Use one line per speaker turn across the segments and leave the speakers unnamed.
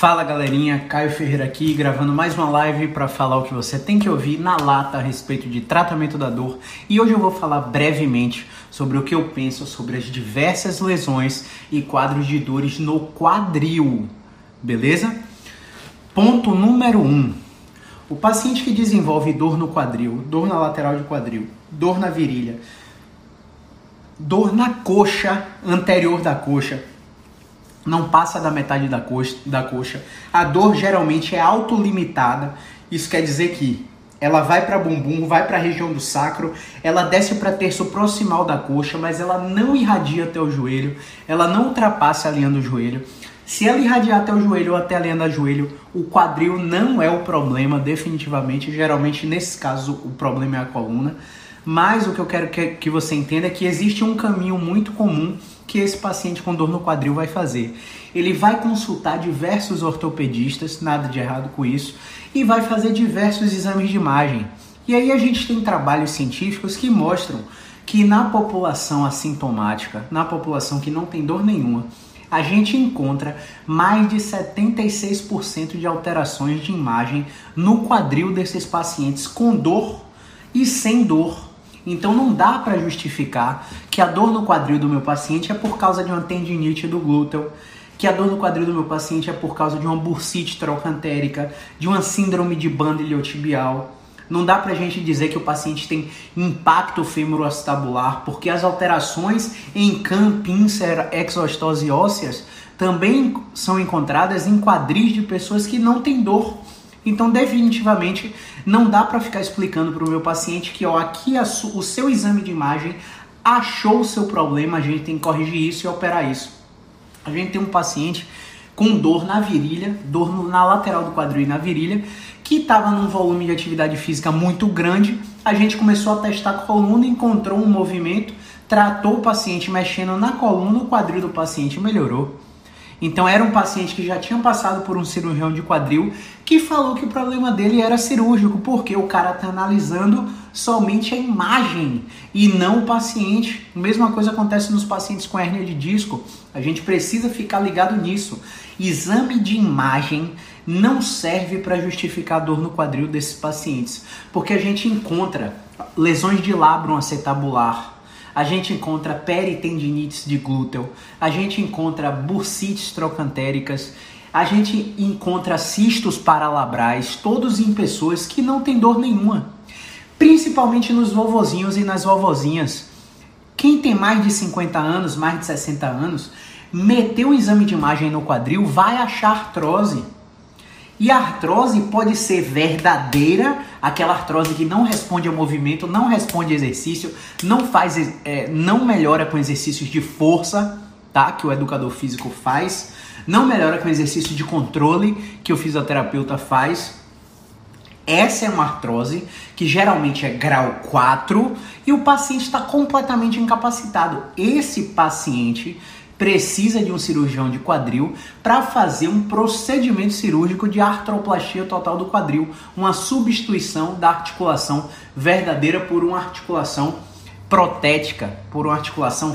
Fala galerinha, Caio Ferreira aqui, gravando mais uma live para falar o que você tem que ouvir na lata a respeito de tratamento da dor. E hoje eu vou falar brevemente sobre o que eu penso sobre as diversas lesões e quadros de dores no quadril, beleza? Ponto número 1. Um, o paciente que desenvolve dor no quadril, dor na lateral de quadril, dor na virilha, dor na coxa anterior da coxa, não passa da metade da coxa, da coxa. A dor geralmente é autolimitada. Isso quer dizer que ela vai para bumbum, vai para a região do sacro, ela desce para terço proximal da coxa, mas ela não irradia até o joelho, ela não ultrapassa a linha do joelho. Se ela irradiar até o joelho ou até a linha do joelho, o quadril não é o problema, definitivamente. Geralmente, nesse caso, o problema é a coluna. Mas o que eu quero que, que você entenda é que existe um caminho muito comum que esse paciente com dor no quadril vai fazer. Ele vai consultar diversos ortopedistas, nada de errado com isso, e vai fazer diversos exames de imagem. E aí a gente tem trabalhos científicos que mostram que na população assintomática, na população que não tem dor nenhuma, a gente encontra mais de 76% de alterações de imagem no quadril desses pacientes com dor e sem dor. Então não dá para justificar que a dor no quadril do meu paciente é por causa de uma tendinite do glúteo, que a dor no quadril do meu paciente é por causa de uma bursite trocantérica, de uma síndrome de banda iliotibial. Não dá pra gente dizer que o paciente tem impacto femoroacetabular, porque as alterações em CAM, pincer, exostose ósseas também são encontradas em quadris de pessoas que não têm dor. Então, definitivamente, não dá para ficar explicando para o meu paciente que ó, aqui o seu exame de imagem achou o seu problema, a gente tem que corrigir isso e operar isso. A gente tem um paciente com dor na virilha, dor na lateral do quadril e na virilha, que estava num volume de atividade física muito grande. A gente começou a testar a coluna, encontrou um movimento, tratou o paciente mexendo na coluna, o quadril do paciente melhorou. Então era um paciente que já tinha passado por um cirurgião de quadril que falou que o problema dele era cirúrgico, porque o cara está analisando somente a imagem e não o paciente. A mesma coisa acontece nos pacientes com hernia de disco. A gente precisa ficar ligado nisso. Exame de imagem não serve para justificar dor no quadril desses pacientes, porque a gente encontra lesões de labrum acetabular, a gente encontra peritendinites de glúteo, a gente encontra bursites trocantéricas, a gente encontra cistos paralabrais, todos em pessoas que não têm dor nenhuma, principalmente nos vovozinhos e nas vovozinhas. Quem tem mais de 50 anos, mais de 60 anos, meteu um exame de imagem no quadril, vai achar artrose. E a artrose pode ser verdadeira, aquela artrose que não responde ao movimento, não responde ao exercício, não faz, é, não melhora com exercícios de força, tá? Que o educador físico faz, não melhora com exercício de controle que o fisioterapeuta faz. Essa é uma artrose que geralmente é grau 4 e o paciente está completamente incapacitado. Esse paciente precisa de um cirurgião de quadril para fazer um procedimento cirúrgico de artroplastia total do quadril, uma substituição da articulação verdadeira por uma articulação protética, por uma articulação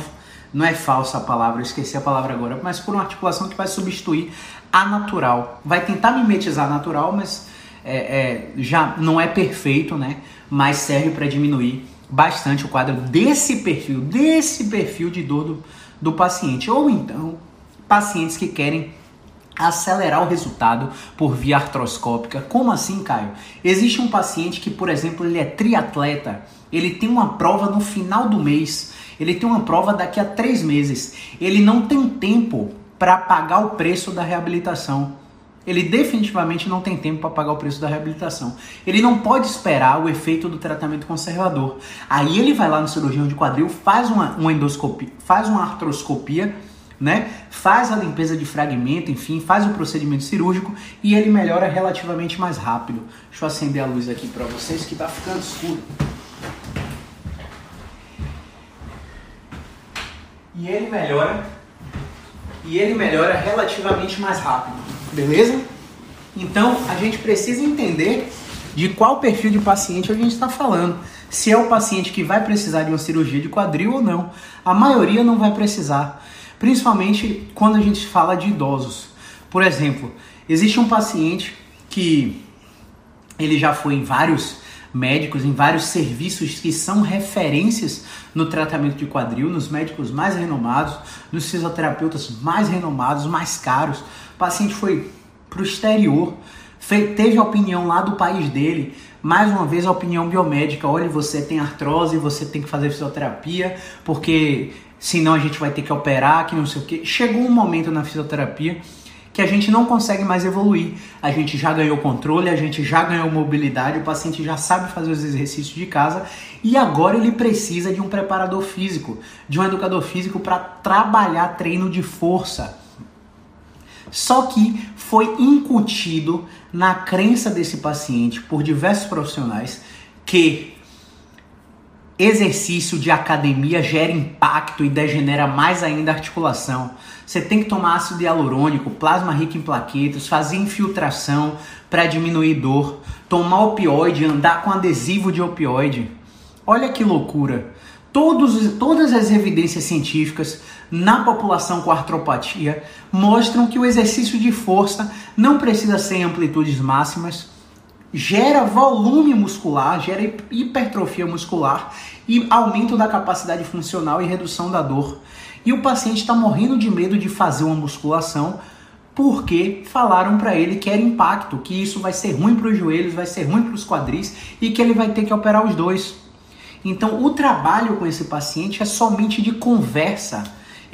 não é falsa a palavra, eu esqueci a palavra agora, mas por uma articulação que vai substituir a natural. Vai tentar mimetizar a natural, mas é, é, já não é perfeito, né? Mas serve para diminuir bastante o quadro desse perfil, desse perfil de dor do, do paciente. Ou então, pacientes que querem acelerar o resultado por via artroscópica. Como assim, Caio? Existe um paciente que, por exemplo, ele é triatleta, ele tem uma prova no final do mês, ele tem uma prova daqui a três meses, ele não tem tempo para pagar o preço da reabilitação. Ele definitivamente não tem tempo para pagar o preço da reabilitação. Ele não pode esperar o efeito do tratamento conservador. Aí ele vai lá no cirurgião de quadril, faz uma, uma endoscopia, faz uma artroscopia, né? Faz a limpeza de fragmento, enfim, faz o procedimento cirúrgico e ele melhora relativamente mais rápido. Deixa eu acender a luz aqui para vocês que tá ficando escuro. E ele melhora e ele melhora relativamente mais rápido, beleza? Então a gente precisa entender de qual perfil de paciente a gente está falando. Se é o paciente que vai precisar de uma cirurgia de quadril ou não. A maioria não vai precisar principalmente quando a gente fala de idosos. Por exemplo, existe um paciente que ele já foi em vários médicos, em vários serviços que são referências no tratamento de quadril, nos médicos mais renomados, nos fisioterapeutas mais renomados, mais caros. O paciente foi para o exterior, teve a opinião lá do país dele, mais uma vez a opinião biomédica, olha, você tem artrose, você tem que fazer fisioterapia, porque senão a gente vai ter que operar, que não sei o que. Chegou um momento na fisioterapia que a gente não consegue mais evoluir. A gente já ganhou controle, a gente já ganhou mobilidade, o paciente já sabe fazer os exercícios de casa e agora ele precisa de um preparador físico, de um educador físico para trabalhar treino de força. Só que foi incutido na crença desse paciente por diversos profissionais que exercício de academia gera impacto e degenera mais ainda a articulação. Você tem que tomar ácido hialurônico, plasma rico em plaquetas, fazer infiltração para diminuir dor, tomar opioide, andar com adesivo de opioide. Olha que loucura! Todos, todas as evidências científicas na população com artropatia mostram que o exercício de força não precisa ser em amplitudes máximas, gera volume muscular, gera hipertrofia muscular e aumento da capacidade funcional e redução da dor. E o paciente está morrendo de medo de fazer uma musculação porque falaram para ele que era impacto, que isso vai ser ruim para os joelhos, vai ser ruim para os quadris e que ele vai ter que operar os dois. Então, o trabalho com esse paciente é somente de conversa.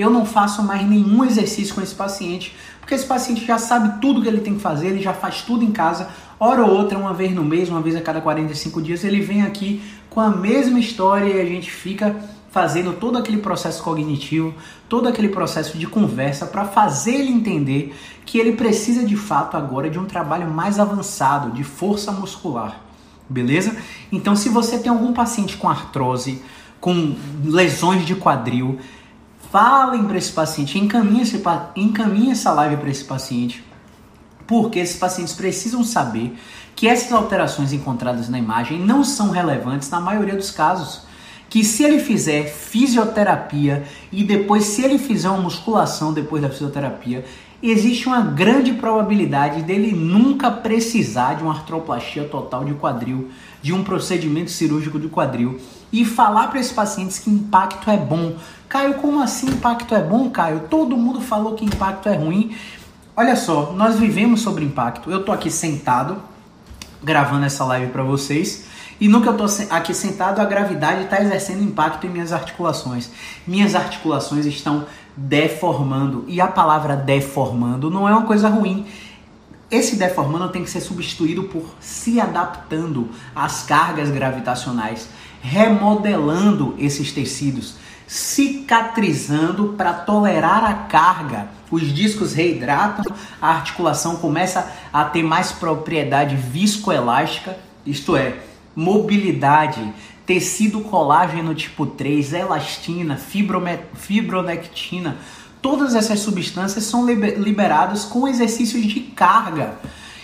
Eu não faço mais nenhum exercício com esse paciente, porque esse paciente já sabe tudo que ele tem que fazer, ele já faz tudo em casa. Hora ou outra, uma vez no mês, uma vez a cada 45 dias, ele vem aqui com a mesma história e a gente fica fazendo todo aquele processo cognitivo, todo aquele processo de conversa para fazer ele entender que ele precisa de fato agora de um trabalho mais avançado, de força muscular. Beleza? Então, se você tem algum paciente com artrose, com lesões de quadril, falem para esse paciente, encaminhe, esse, encaminhe essa live para esse paciente porque esses pacientes precisam saber que essas alterações encontradas na imagem não são relevantes na maioria dos casos. Que se ele fizer fisioterapia e depois, se ele fizer uma musculação depois da fisioterapia, existe uma grande probabilidade dele nunca precisar de uma artroplastia total de quadril, de um procedimento cirúrgico de quadril. E falar para esses pacientes que impacto é bom. Caio, como assim impacto é bom, Caio? Todo mundo falou que impacto é ruim. Olha só, nós vivemos sobre impacto. Eu tô aqui sentado gravando essa live para vocês. E no que eu tô aqui sentado, a gravidade está exercendo impacto em minhas articulações. Minhas articulações estão deformando. E a palavra deformando não é uma coisa ruim. Esse deformando tem que ser substituído por se adaptando às cargas gravitacionais, remodelando esses tecidos, cicatrizando para tolerar a carga. Os discos reidratam, a articulação começa a ter mais propriedade viscoelástica, isto é, mobilidade, tecido colágeno tipo 3, elastina, fibronectina. Todas essas substâncias são liberadas com exercícios de carga.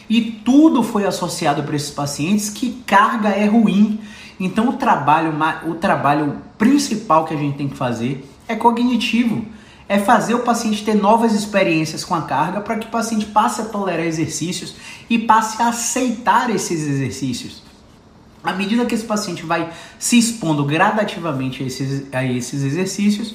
E tudo foi associado para esses pacientes que carga é ruim. Então o trabalho, o trabalho principal que a gente tem que fazer é cognitivo. É fazer o paciente ter novas experiências com a carga para que o paciente passe a tolerar exercícios e passe a aceitar esses exercícios. À medida que esse paciente vai se expondo gradativamente a esses, a esses exercícios,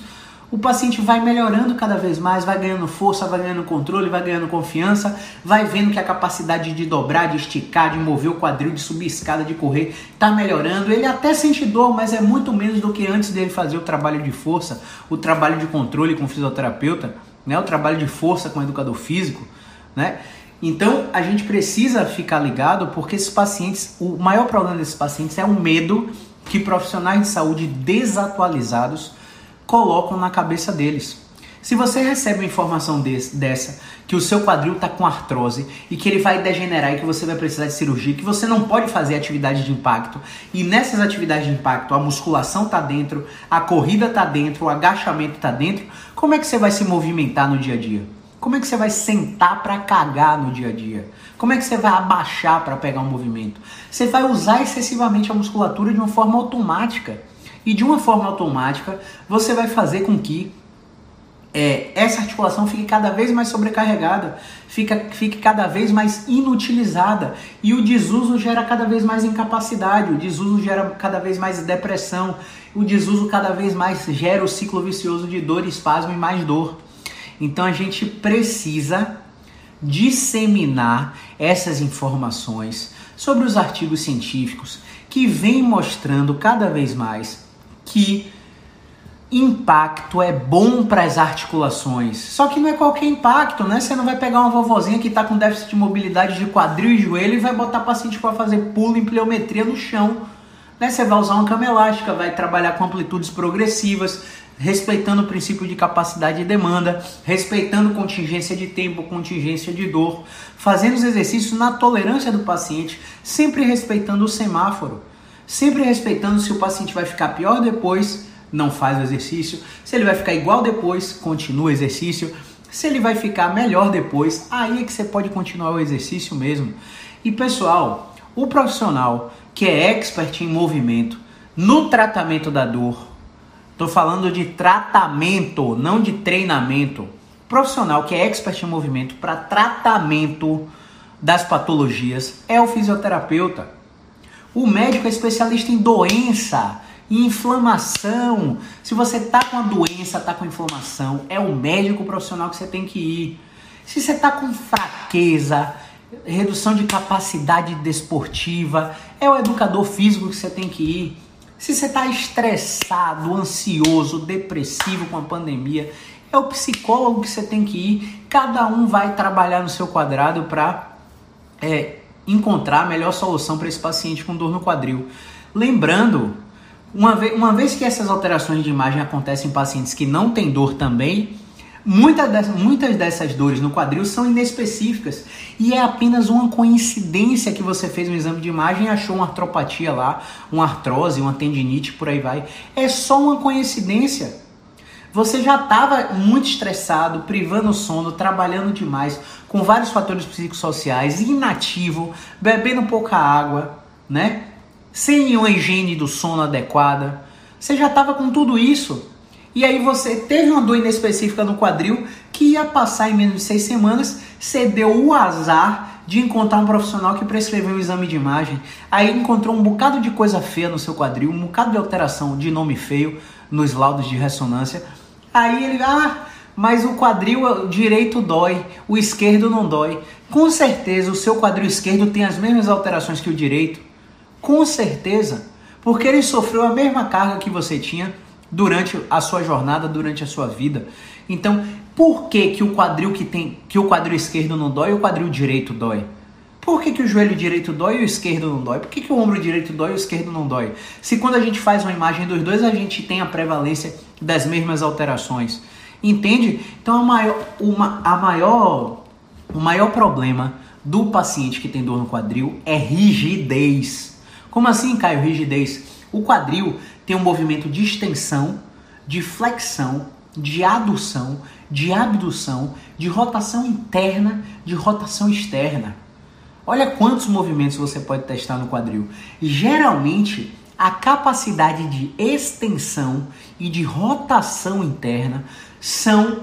o paciente vai melhorando cada vez mais, vai ganhando força, vai ganhando controle, vai ganhando confiança, vai vendo que a capacidade de dobrar, de esticar, de mover o quadril, de subir escada, de correr, está melhorando. Ele até sente dor, mas é muito menos do que antes dele fazer o trabalho de força, o trabalho de controle com o fisioterapeuta, né? o trabalho de força com o educador físico. Né? Então a gente precisa ficar ligado porque esses pacientes, o maior problema desses pacientes é o medo que profissionais de saúde desatualizados colocam na cabeça deles. Se você recebe uma informação desse, dessa, que o seu quadril está com artrose e que ele vai degenerar e que você vai precisar de cirurgia, que você não pode fazer atividade de impacto, e nessas atividades de impacto a musculação está dentro, a corrida está dentro, o agachamento está dentro, como é que você vai se movimentar no dia a dia? Como é que você vai sentar para cagar no dia a dia? Como é que você vai abaixar para pegar um movimento? Você vai usar excessivamente a musculatura de uma forma automática. E de uma forma automática, você vai fazer com que é, essa articulação fique cada vez mais sobrecarregada, fica, fique cada vez mais inutilizada e o desuso gera cada vez mais incapacidade, o desuso gera cada vez mais depressão, o desuso cada vez mais gera o ciclo vicioso de dor, espasmo e mais dor. Então a gente precisa disseminar essas informações sobre os artigos científicos que vêm mostrando cada vez mais que impacto é bom para as articulações. Só que não é qualquer impacto, né? Você não vai pegar uma vovozinha que está com déficit de mobilidade de quadril e joelho e vai botar paciente para fazer pulo em pleometria no chão. Né? Você vai usar uma cama elástica, vai trabalhar com amplitudes progressivas, respeitando o princípio de capacidade e demanda, respeitando contingência de tempo, contingência de dor, fazendo os exercícios na tolerância do paciente, sempre respeitando o semáforo, sempre respeitando se o paciente vai ficar pior depois não faz o exercício. Se ele vai ficar igual depois, continua o exercício. Se ele vai ficar melhor depois, aí é que você pode continuar o exercício mesmo. E pessoal, o profissional que é expert em movimento, no tratamento da dor, estou falando de tratamento, não de treinamento. Profissional que é expert em movimento para tratamento das patologias é o fisioterapeuta. O médico é especialista em doença inflamação. Se você tá com a doença, tá com inflamação, é o médico profissional que você tem que ir. Se você tá com fraqueza, redução de capacidade desportiva, é o educador físico que você tem que ir. Se você está estressado, ansioso, depressivo com a pandemia, é o psicólogo que você tem que ir. Cada um vai trabalhar no seu quadrado para é, encontrar a melhor solução para esse paciente com dor no quadril. Lembrando uma vez, uma vez que essas alterações de imagem acontecem em pacientes que não têm dor também, muitas dessas, muitas dessas dores no quadril são inespecíficas e é apenas uma coincidência que você fez um exame de imagem e achou uma artropatia lá, uma artrose, uma tendinite, por aí vai. É só uma coincidência. Você já estava muito estressado, privando o sono, trabalhando demais, com vários fatores psicossociais, inativo, bebendo pouca água, né? sem uma higiene do sono adequada. Você já estava com tudo isso. E aí você teve uma dor inespecífica no quadril que ia passar em menos de seis semanas. Você deu o azar de encontrar um profissional que prescreveu um exame de imagem. Aí encontrou um bocado de coisa feia no seu quadril, um bocado de alteração de nome feio nos laudos de ressonância. Aí ele, ah, mas o quadril direito dói, o esquerdo não dói. Com certeza o seu quadril esquerdo tem as mesmas alterações que o direito. Com certeza, porque ele sofreu a mesma carga que você tinha durante a sua jornada, durante a sua vida. Então, por que, que o quadril que tem, que o quadril esquerdo não dói e o quadril direito dói? Por que, que o joelho direito dói e o esquerdo não dói? Por que, que o ombro direito dói e o esquerdo não dói? Se quando a gente faz uma imagem dos dois, a gente tem a prevalência das mesmas alterações. Entende? Então a maior, uma, a maior, o maior problema do paciente que tem dor no quadril é rigidez. Como assim, Caio, rigidez? O quadril tem um movimento de extensão, de flexão, de adução, de abdução, de rotação interna, de rotação externa. Olha quantos movimentos você pode testar no quadril. Geralmente, a capacidade de extensão e de rotação interna são,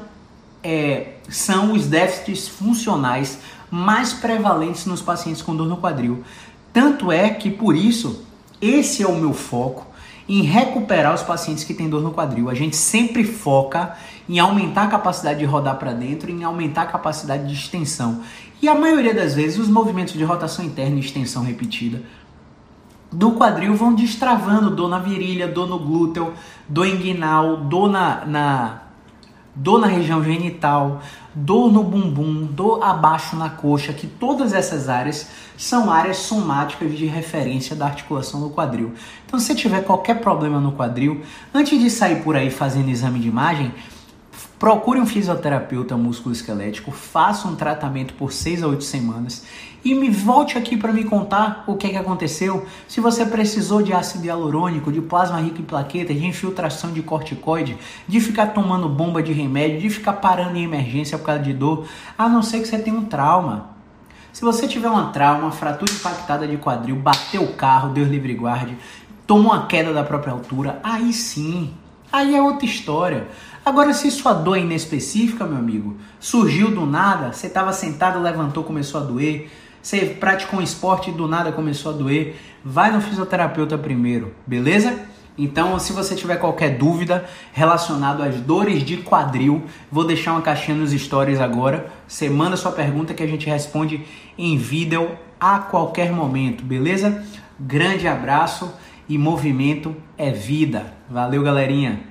é, são os déficits funcionais mais prevalentes nos pacientes com dor no quadril. Tanto é que por isso, esse é o meu foco em recuperar os pacientes que têm dor no quadril. A gente sempre foca em aumentar a capacidade de rodar para dentro, em aumentar a capacidade de extensão. E a maioria das vezes os movimentos de rotação interna e extensão repetida do quadril vão destravando dor na virilha, dor no glúteo, dor inguinal, dor na, na dor na região genital, dor no bumbum, dor abaixo na coxa, que todas essas áreas são áreas somáticas de referência da articulação do quadril. Então, se tiver qualquer problema no quadril, antes de sair por aí fazendo exame de imagem, procure um fisioterapeuta musculoesquelético, faça um tratamento por 6 a 8 semanas e me volte aqui para me contar o que, é que aconteceu. Se você precisou de ácido hialurônico, de plasma rico em plaquetas, de infiltração de corticoide, de ficar tomando bomba de remédio, de ficar parando em emergência por causa de dor, a não ser que você tenha um trauma. Se você tiver uma trauma, uma fratura impactada de quadril, bateu o carro, Deus livre guarde, tomou uma queda da própria altura, aí sim, aí é outra história. Agora, se sua dor é inespecífica, meu amigo, surgiu do nada, você estava sentado, levantou, começou a doer, você praticou um esporte e do nada começou a doer, vai no fisioterapeuta primeiro, beleza? Então, se você tiver qualquer dúvida relacionado às dores de quadril, vou deixar uma caixinha nos stories agora. Você manda sua pergunta que a gente responde em vídeo a qualquer momento, beleza? Grande abraço e movimento é vida. Valeu, galerinha!